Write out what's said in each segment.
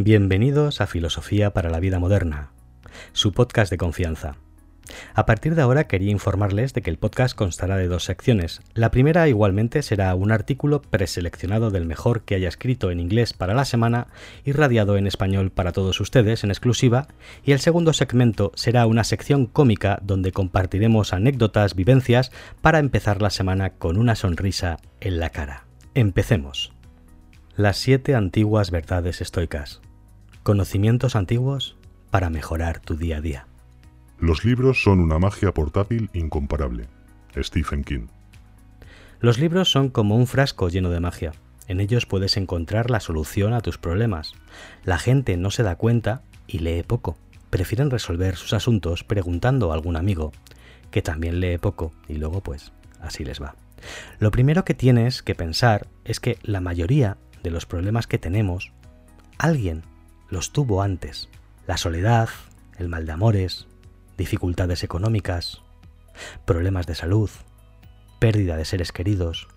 Bienvenidos a Filosofía para la Vida Moderna, su podcast de confianza. A partir de ahora quería informarles de que el podcast constará de dos secciones. La primera igualmente será un artículo preseleccionado del mejor que haya escrito en inglés para la semana y radiado en español para todos ustedes en exclusiva, y el segundo segmento será una sección cómica donde compartiremos anécdotas, vivencias para empezar la semana con una sonrisa en la cara. Empecemos. Las siete antiguas verdades estoicas. Conocimientos antiguos para mejorar tu día a día. Los libros son una magia portátil incomparable. Stephen King. Los libros son como un frasco lleno de magia. En ellos puedes encontrar la solución a tus problemas. La gente no se da cuenta y lee poco. Prefieren resolver sus asuntos preguntando a algún amigo, que también lee poco, y luego pues así les va. Lo primero que tienes que pensar es que la mayoría de los problemas que tenemos, alguien los tuvo antes. La soledad, el mal de amores, dificultades económicas, problemas de salud, pérdida de seres queridos.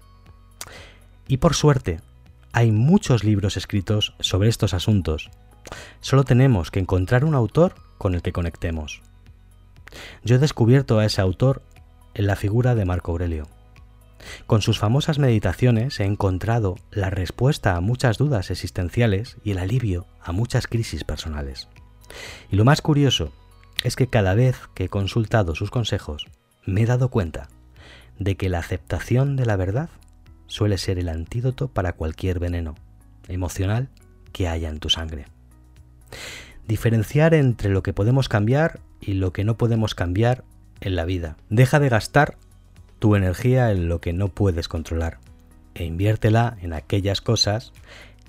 Y por suerte, hay muchos libros escritos sobre estos asuntos. Solo tenemos que encontrar un autor con el que conectemos. Yo he descubierto a ese autor en la figura de Marco Aurelio. Con sus famosas meditaciones he encontrado la respuesta a muchas dudas existenciales y el alivio a muchas crisis personales. Y lo más curioso es que cada vez que he consultado sus consejos me he dado cuenta de que la aceptación de la verdad suele ser el antídoto para cualquier veneno emocional que haya en tu sangre. Diferenciar entre lo que podemos cambiar y lo que no podemos cambiar en la vida. Deja de gastar tu energía en lo que no puedes controlar e inviértela en aquellas cosas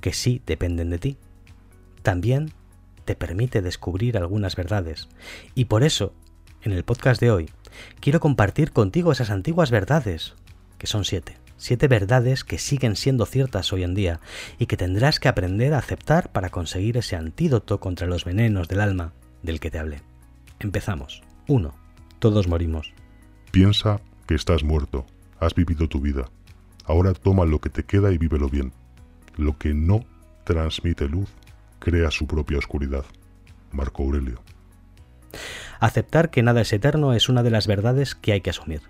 que sí dependen de ti. También te permite descubrir algunas verdades y por eso, en el podcast de hoy, quiero compartir contigo esas antiguas verdades, que son siete. Siete verdades que siguen siendo ciertas hoy en día y que tendrás que aprender a aceptar para conseguir ese antídoto contra los venenos del alma del que te hablé. Empezamos. 1. Todos morimos. Piensa que estás muerto, has vivido tu vida. Ahora toma lo que te queda y vívelo bien. Lo que no transmite luz crea su propia oscuridad. Marco Aurelio. Aceptar que nada es eterno es una de las verdades que hay que asumir.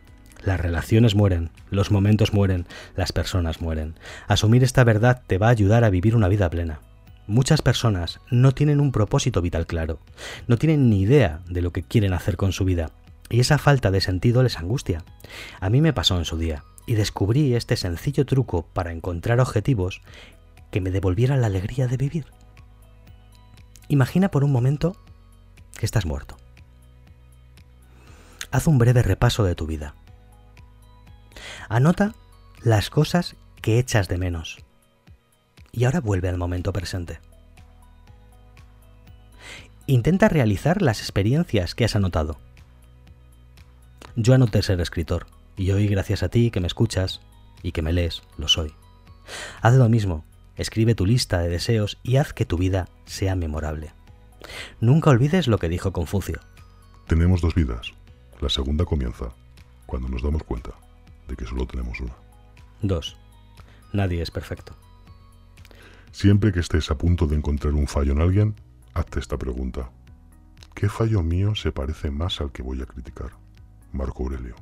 Las relaciones mueren, los momentos mueren, las personas mueren. Asumir esta verdad te va a ayudar a vivir una vida plena. Muchas personas no tienen un propósito vital claro, no tienen ni idea de lo que quieren hacer con su vida y esa falta de sentido les angustia. A mí me pasó en su día, y descubrí este sencillo truco para encontrar objetivos que me devolvieran la alegría de vivir. Imagina por un momento que estás muerto. Haz un breve repaso de tu vida. Anota las cosas que echas de menos. Y ahora vuelve al momento presente. Intenta realizar las experiencias que has anotado yo anoté ser escritor, y hoy gracias a ti que me escuchas y que me lees, lo soy. Haz lo mismo, escribe tu lista de deseos y haz que tu vida sea memorable. Nunca olvides lo que dijo Confucio. Tenemos dos vidas. La segunda comienza cuando nos damos cuenta de que solo tenemos una. 2. Nadie es perfecto. Siempre que estés a punto de encontrar un fallo en alguien, hazte esta pregunta. ¿Qué fallo mío se parece más al que voy a criticar? Marco Aurelio.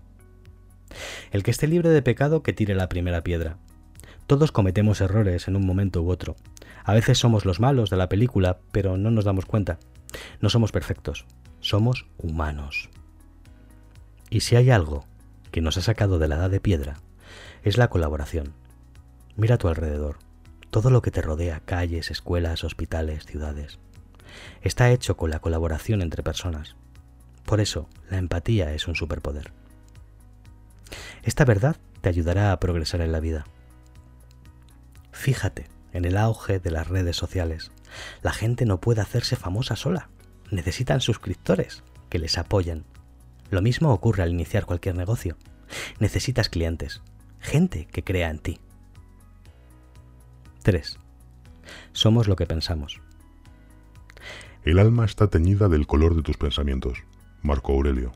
El que esté libre de pecado que tire la primera piedra. Todos cometemos errores en un momento u otro. A veces somos los malos de la película, pero no nos damos cuenta. No somos perfectos, somos humanos. Y si hay algo que nos ha sacado de la edad de piedra, es la colaboración. Mira a tu alrededor, todo lo que te rodea, calles, escuelas, hospitales, ciudades, está hecho con la colaboración entre personas. Por eso, la empatía es un superpoder. Esta verdad te ayudará a progresar en la vida. Fíjate en el auge de las redes sociales. La gente no puede hacerse famosa sola. Necesitan suscriptores que les apoyen. Lo mismo ocurre al iniciar cualquier negocio. Necesitas clientes, gente que crea en ti. 3. Somos lo que pensamos. El alma está teñida del color de tus pensamientos. Marco Aurelio.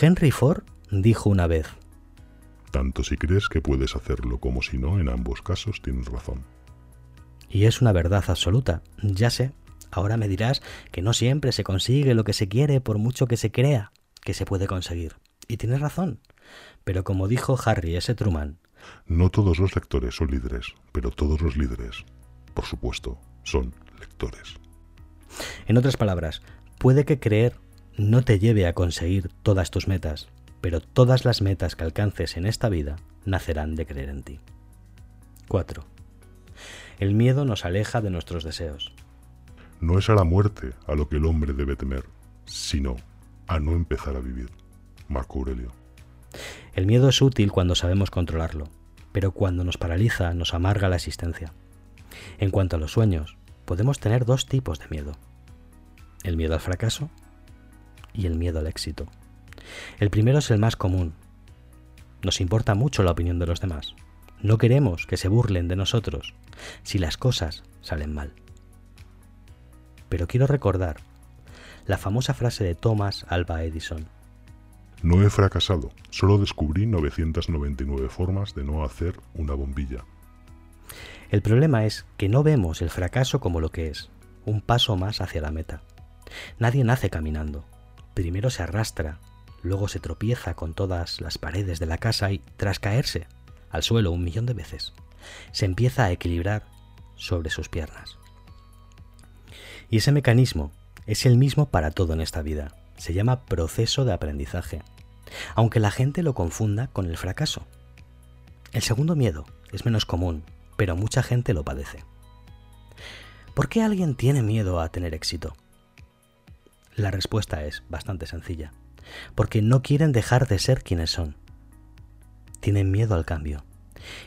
Henry Ford dijo una vez, Tanto si crees que puedes hacerlo como si no, en ambos casos tienes razón. Y es una verdad absoluta. Ya sé, ahora me dirás que no siempre se consigue lo que se quiere por mucho que se crea que se puede conseguir. Y tienes razón. Pero como dijo Harry S. Truman, no todos los lectores son líderes, pero todos los líderes, por supuesto, son lectores. En otras palabras, puede que creer no te lleve a conseguir todas tus metas, pero todas las metas que alcances en esta vida nacerán de creer en ti. 4. El miedo nos aleja de nuestros deseos. No es a la muerte a lo que el hombre debe temer, sino a no empezar a vivir. Marco Aurelio. El miedo es útil cuando sabemos controlarlo, pero cuando nos paraliza nos amarga la existencia. En cuanto a los sueños, podemos tener dos tipos de miedo. El miedo al fracaso y el miedo al éxito. El primero es el más común. Nos importa mucho la opinión de los demás. No queremos que se burlen de nosotros si las cosas salen mal. Pero quiero recordar la famosa frase de Thomas Alva Edison. No he fracasado, solo descubrí 999 formas de no hacer una bombilla. El problema es que no vemos el fracaso como lo que es, un paso más hacia la meta. Nadie nace caminando. Primero se arrastra, luego se tropieza con todas las paredes de la casa y, tras caerse al suelo un millón de veces, se empieza a equilibrar sobre sus piernas. Y ese mecanismo es el mismo para todo en esta vida. Se llama proceso de aprendizaje, aunque la gente lo confunda con el fracaso. El segundo miedo es menos común, pero mucha gente lo padece. ¿Por qué alguien tiene miedo a tener éxito? La respuesta es bastante sencilla. Porque no quieren dejar de ser quienes son. Tienen miedo al cambio.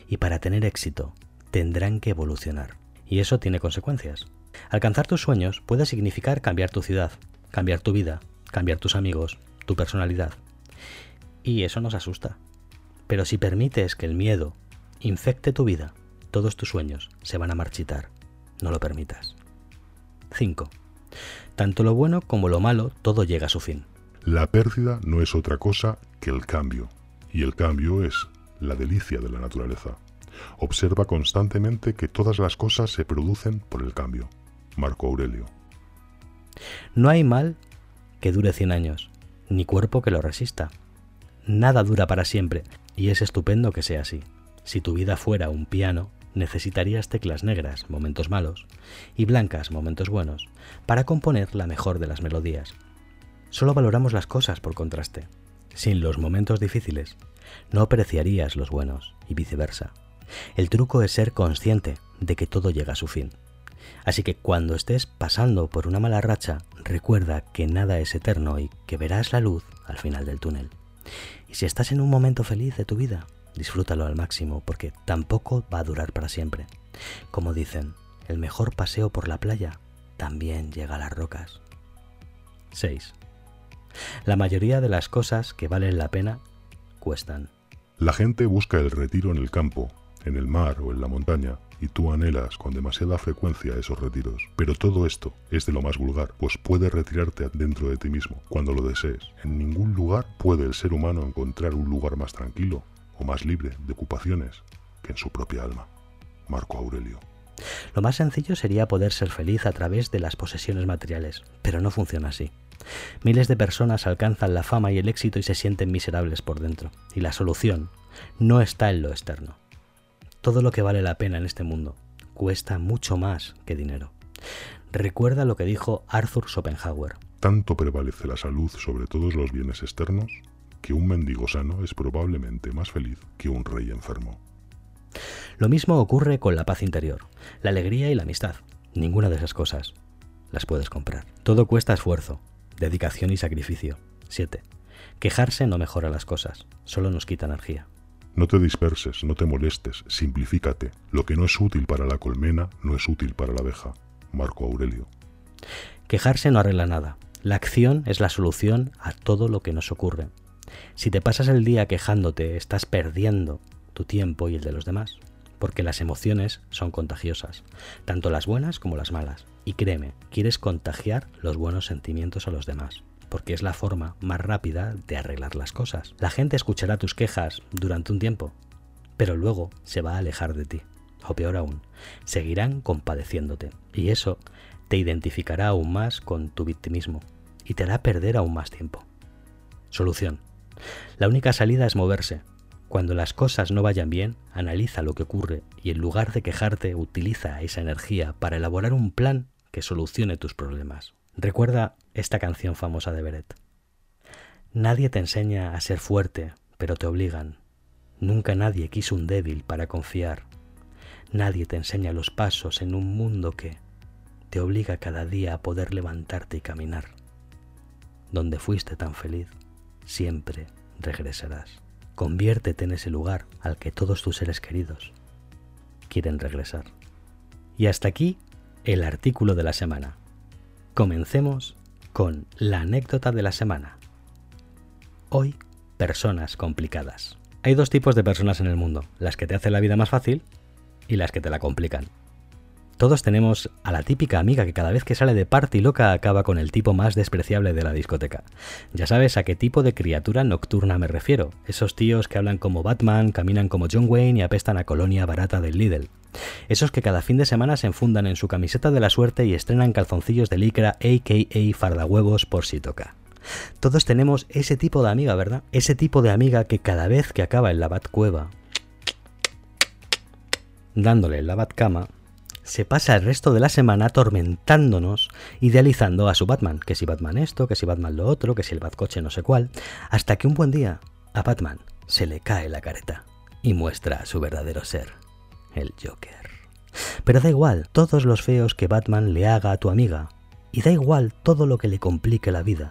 Y para tener éxito tendrán que evolucionar. Y eso tiene consecuencias. Alcanzar tus sueños puede significar cambiar tu ciudad, cambiar tu vida, cambiar tus amigos, tu personalidad. Y eso nos asusta. Pero si permites que el miedo infecte tu vida, todos tus sueños se van a marchitar. No lo permitas. 5. Tanto lo bueno como lo malo, todo llega a su fin. La pérdida no es otra cosa que el cambio, y el cambio es la delicia de la naturaleza. Observa constantemente que todas las cosas se producen por el cambio. Marco Aurelio. No hay mal que dure 100 años, ni cuerpo que lo resista. Nada dura para siempre, y es estupendo que sea así. Si tu vida fuera un piano, necesitarías teclas negras, momentos malos, y blancas, momentos buenos, para componer la mejor de las melodías. Solo valoramos las cosas por contraste. Sin los momentos difíciles, no apreciarías los buenos, y viceversa. El truco es ser consciente de que todo llega a su fin. Así que cuando estés pasando por una mala racha, recuerda que nada es eterno y que verás la luz al final del túnel. Y si estás en un momento feliz de tu vida, disfrútalo al máximo porque tampoco va a durar para siempre. Como dicen, el mejor paseo por la playa también llega a las rocas. 6. La mayoría de las cosas que valen la pena cuestan. La gente busca el retiro en el campo, en el mar o en la montaña, y tú anhelas con demasiada frecuencia esos retiros. Pero todo esto es de lo más vulgar, pues puedes retirarte dentro de ti mismo cuando lo desees. En ningún lugar puede el ser humano encontrar un lugar más tranquilo o más libre de ocupaciones que en su propia alma. Marco Aurelio. Lo más sencillo sería poder ser feliz a través de las posesiones materiales, pero no funciona así. Miles de personas alcanzan la fama y el éxito y se sienten miserables por dentro, y la solución no está en lo externo. Todo lo que vale la pena en este mundo cuesta mucho más que dinero. Recuerda lo que dijo Arthur Schopenhauer. Tanto prevalece la salud sobre todos los bienes externos que un mendigo sano es probablemente más feliz que un rey enfermo. Lo mismo ocurre con la paz interior, la alegría y la amistad. Ninguna de esas cosas las puedes comprar. Todo cuesta esfuerzo, dedicación y sacrificio. 7. Quejarse no mejora las cosas, solo nos quita energía. No te disperses, no te molestes, simplifícate. Lo que no es útil para la colmena no es útil para la abeja. Marco Aurelio. Quejarse no arregla nada. La acción es la solución a todo lo que nos ocurre. Si te pasas el día quejándote, estás perdiendo tu tiempo y el de los demás, porque las emociones son contagiosas, tanto las buenas como las malas. Y créeme, quieres contagiar los buenos sentimientos a los demás porque es la forma más rápida de arreglar las cosas. La gente escuchará tus quejas durante un tiempo, pero luego se va a alejar de ti. o peor aún, seguirán compadeciéndote. Y eso te identificará aún más con tu victimismo y te hará perder aún más tiempo. Solución. La única salida es moverse. Cuando las cosas no vayan bien, analiza lo que ocurre y en lugar de quejarte, utiliza esa energía para elaborar un plan que solucione tus problemas. Recuerda esta canción famosa de Beret. Nadie te enseña a ser fuerte, pero te obligan. Nunca nadie quiso un débil para confiar. Nadie te enseña los pasos en un mundo que te obliga cada día a poder levantarte y caminar. Donde fuiste tan feliz, siempre regresarás. Conviértete en ese lugar al que todos tus seres queridos quieren regresar. Y hasta aquí el artículo de la semana. Comencemos con la anécdota de la semana. Hoy, personas complicadas. Hay dos tipos de personas en el mundo, las que te hacen la vida más fácil y las que te la complican. Todos tenemos a la típica amiga que cada vez que sale de party loca acaba con el tipo más despreciable de la discoteca. Ya sabes a qué tipo de criatura nocturna me refiero. Esos tíos que hablan como Batman, caminan como John Wayne y apestan a colonia barata del Lidl. Esos que cada fin de semana se enfundan en su camiseta de la suerte y estrenan calzoncillos de licra aka fardahuevos por si toca. Todos tenemos ese tipo de amiga, ¿verdad? Ese tipo de amiga que cada vez que acaba en la Batcueva, dándole la Batcama, se pasa el resto de la semana atormentándonos, idealizando a su Batman, que si Batman esto, que si Batman lo otro, que si el Batcoche no sé cuál, hasta que un buen día a Batman se le cae la careta y muestra su verdadero ser, el Joker. Pero da igual todos los feos que Batman le haga a tu amiga, y da igual todo lo que le complique la vida,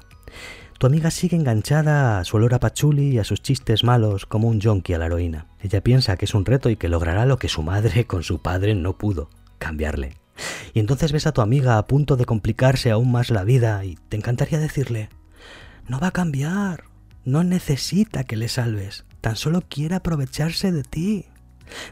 tu amiga sigue enganchada a su olor a pachuli y a sus chistes malos como un yonki a la heroína. Ella piensa que es un reto y que logrará lo que su madre con su padre no pudo, cambiarle. Y entonces ves a tu amiga a punto de complicarse aún más la vida y te encantaría decirle, no va a cambiar, no necesita que le salves, tan solo quiere aprovecharse de ti.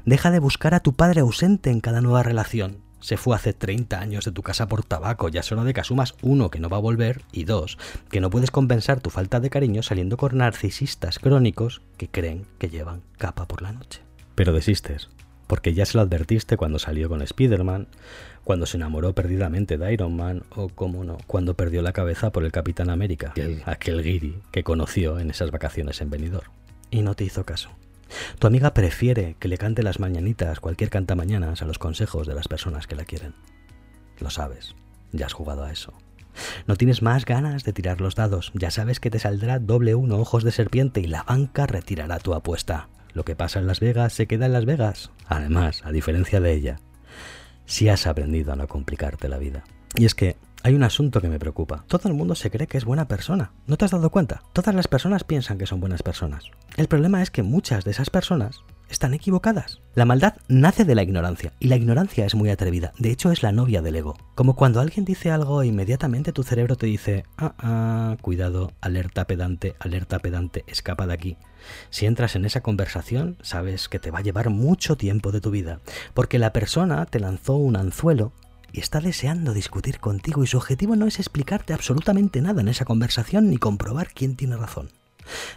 Deja de buscar a tu padre ausente en cada nueva relación se fue hace 30 años de tu casa por tabaco, ya solo de que asumas uno, que no va a volver, y dos, que no puedes compensar tu falta de cariño saliendo con narcisistas crónicos que creen que llevan capa por la noche. Pero desistes, porque ya se lo advertiste cuando salió con Spider-Man, cuando se enamoró perdidamente de Iron Man, o, como no, cuando perdió la cabeza por el Capitán América, aquel, aquel guiri que conoció en esas vacaciones en Benidorm. Y no te hizo caso. Tu amiga prefiere que le cante las mañanitas cualquier canta mañanas a los consejos de las personas que la quieren. Lo sabes, ya has jugado a eso. No tienes más ganas de tirar los dados, ya sabes que te saldrá doble uno ojos de serpiente y la banca retirará tu apuesta. Lo que pasa en Las Vegas se queda en Las Vegas. Además, a diferencia de ella, si has aprendido a no complicarte la vida. Y es que hay un asunto que me preocupa. Todo el mundo se cree que es buena persona. ¿No te has dado cuenta? Todas las personas piensan que son buenas personas. El problema es que muchas de esas personas están equivocadas. La maldad nace de la ignorancia, y la ignorancia es muy atrevida, de hecho es la novia del ego. Como cuando alguien dice algo inmediatamente tu cerebro te dice, ah, ah, cuidado, alerta pedante, alerta pedante, escapa de aquí. Si entras en esa conversación, sabes que te va a llevar mucho tiempo de tu vida, porque la persona te lanzó un anzuelo y está deseando discutir contigo y su objetivo no es explicarte absolutamente nada en esa conversación ni comprobar quién tiene razón.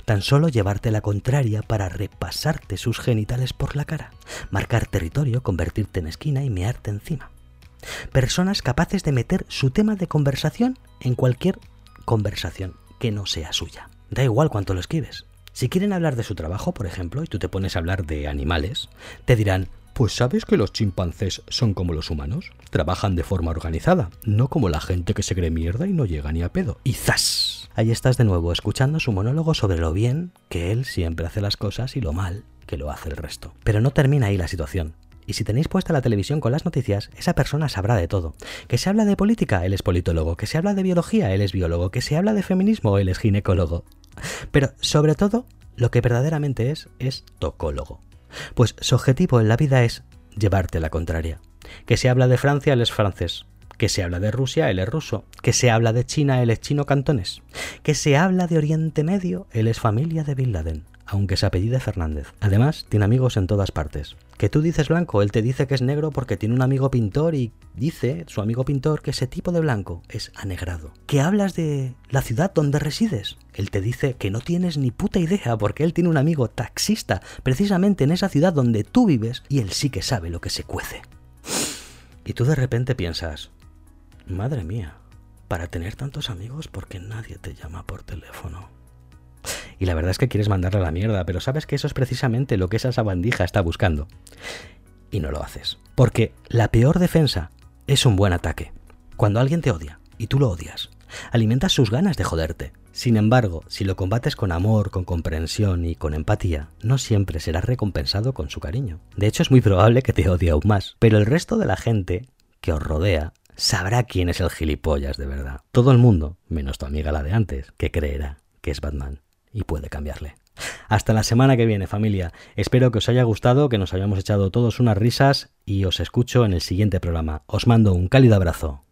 Tan solo llevarte la contraria para repasarte sus genitales por la cara, marcar territorio, convertirte en esquina y mearte encima. Personas capaces de meter su tema de conversación en cualquier conversación que no sea suya. Da igual cuánto lo escribes. Si quieren hablar de su trabajo, por ejemplo, y tú te pones a hablar de animales, te dirán, pues sabes que los chimpancés son como los humanos, trabajan de forma organizada, no como la gente que se cree mierda y no llega ni a pedo. Y ¡zas! Ahí estás de nuevo escuchando su monólogo sobre lo bien que él siempre hace las cosas y lo mal que lo hace el resto. Pero no termina ahí la situación. Y si tenéis puesta la televisión con las noticias, esa persona sabrá de todo. Que se habla de política, él es politólogo. Que se habla de biología, él es biólogo. Que se habla de feminismo, él es ginecólogo. Pero sobre todo, lo que verdaderamente es, es tocólogo. Pues su objetivo en la vida es llevarte la contraria. Que se habla de Francia, él es francés. Que se habla de Rusia, él es ruso. Que se habla de China, él es chino cantones. Que se habla de Oriente Medio, él es familia de Bin Laden. aunque se apellide Fernández. Además, tiene amigos en todas partes. Que tú dices blanco, él te dice que es negro porque tiene un amigo pintor y dice, su amigo pintor, que ese tipo de blanco es anegrado. Que hablas de la ciudad donde resides. Él te dice que no tienes ni puta idea porque él tiene un amigo taxista precisamente en esa ciudad donde tú vives y él sí que sabe lo que se cuece. Y tú de repente piensas, madre mía, para tener tantos amigos, ¿por qué nadie te llama por teléfono? Y la verdad es que quieres mandarle a la mierda, pero sabes que eso es precisamente lo que esa sabandija está buscando. Y no lo haces. Porque la peor defensa es un buen ataque. Cuando alguien te odia y tú lo odias, alimentas sus ganas de joderte. Sin embargo, si lo combates con amor, con comprensión y con empatía, no siempre serás recompensado con su cariño. De hecho, es muy probable que te odie aún más. Pero el resto de la gente que os rodea sabrá quién es el gilipollas de verdad. Todo el mundo, menos tu amiga la de antes, que creerá que es Batman y puede cambiarle. Hasta la semana que viene, familia. Espero que os haya gustado, que nos hayamos echado todos unas risas y os escucho en el siguiente programa. Os mando un cálido abrazo.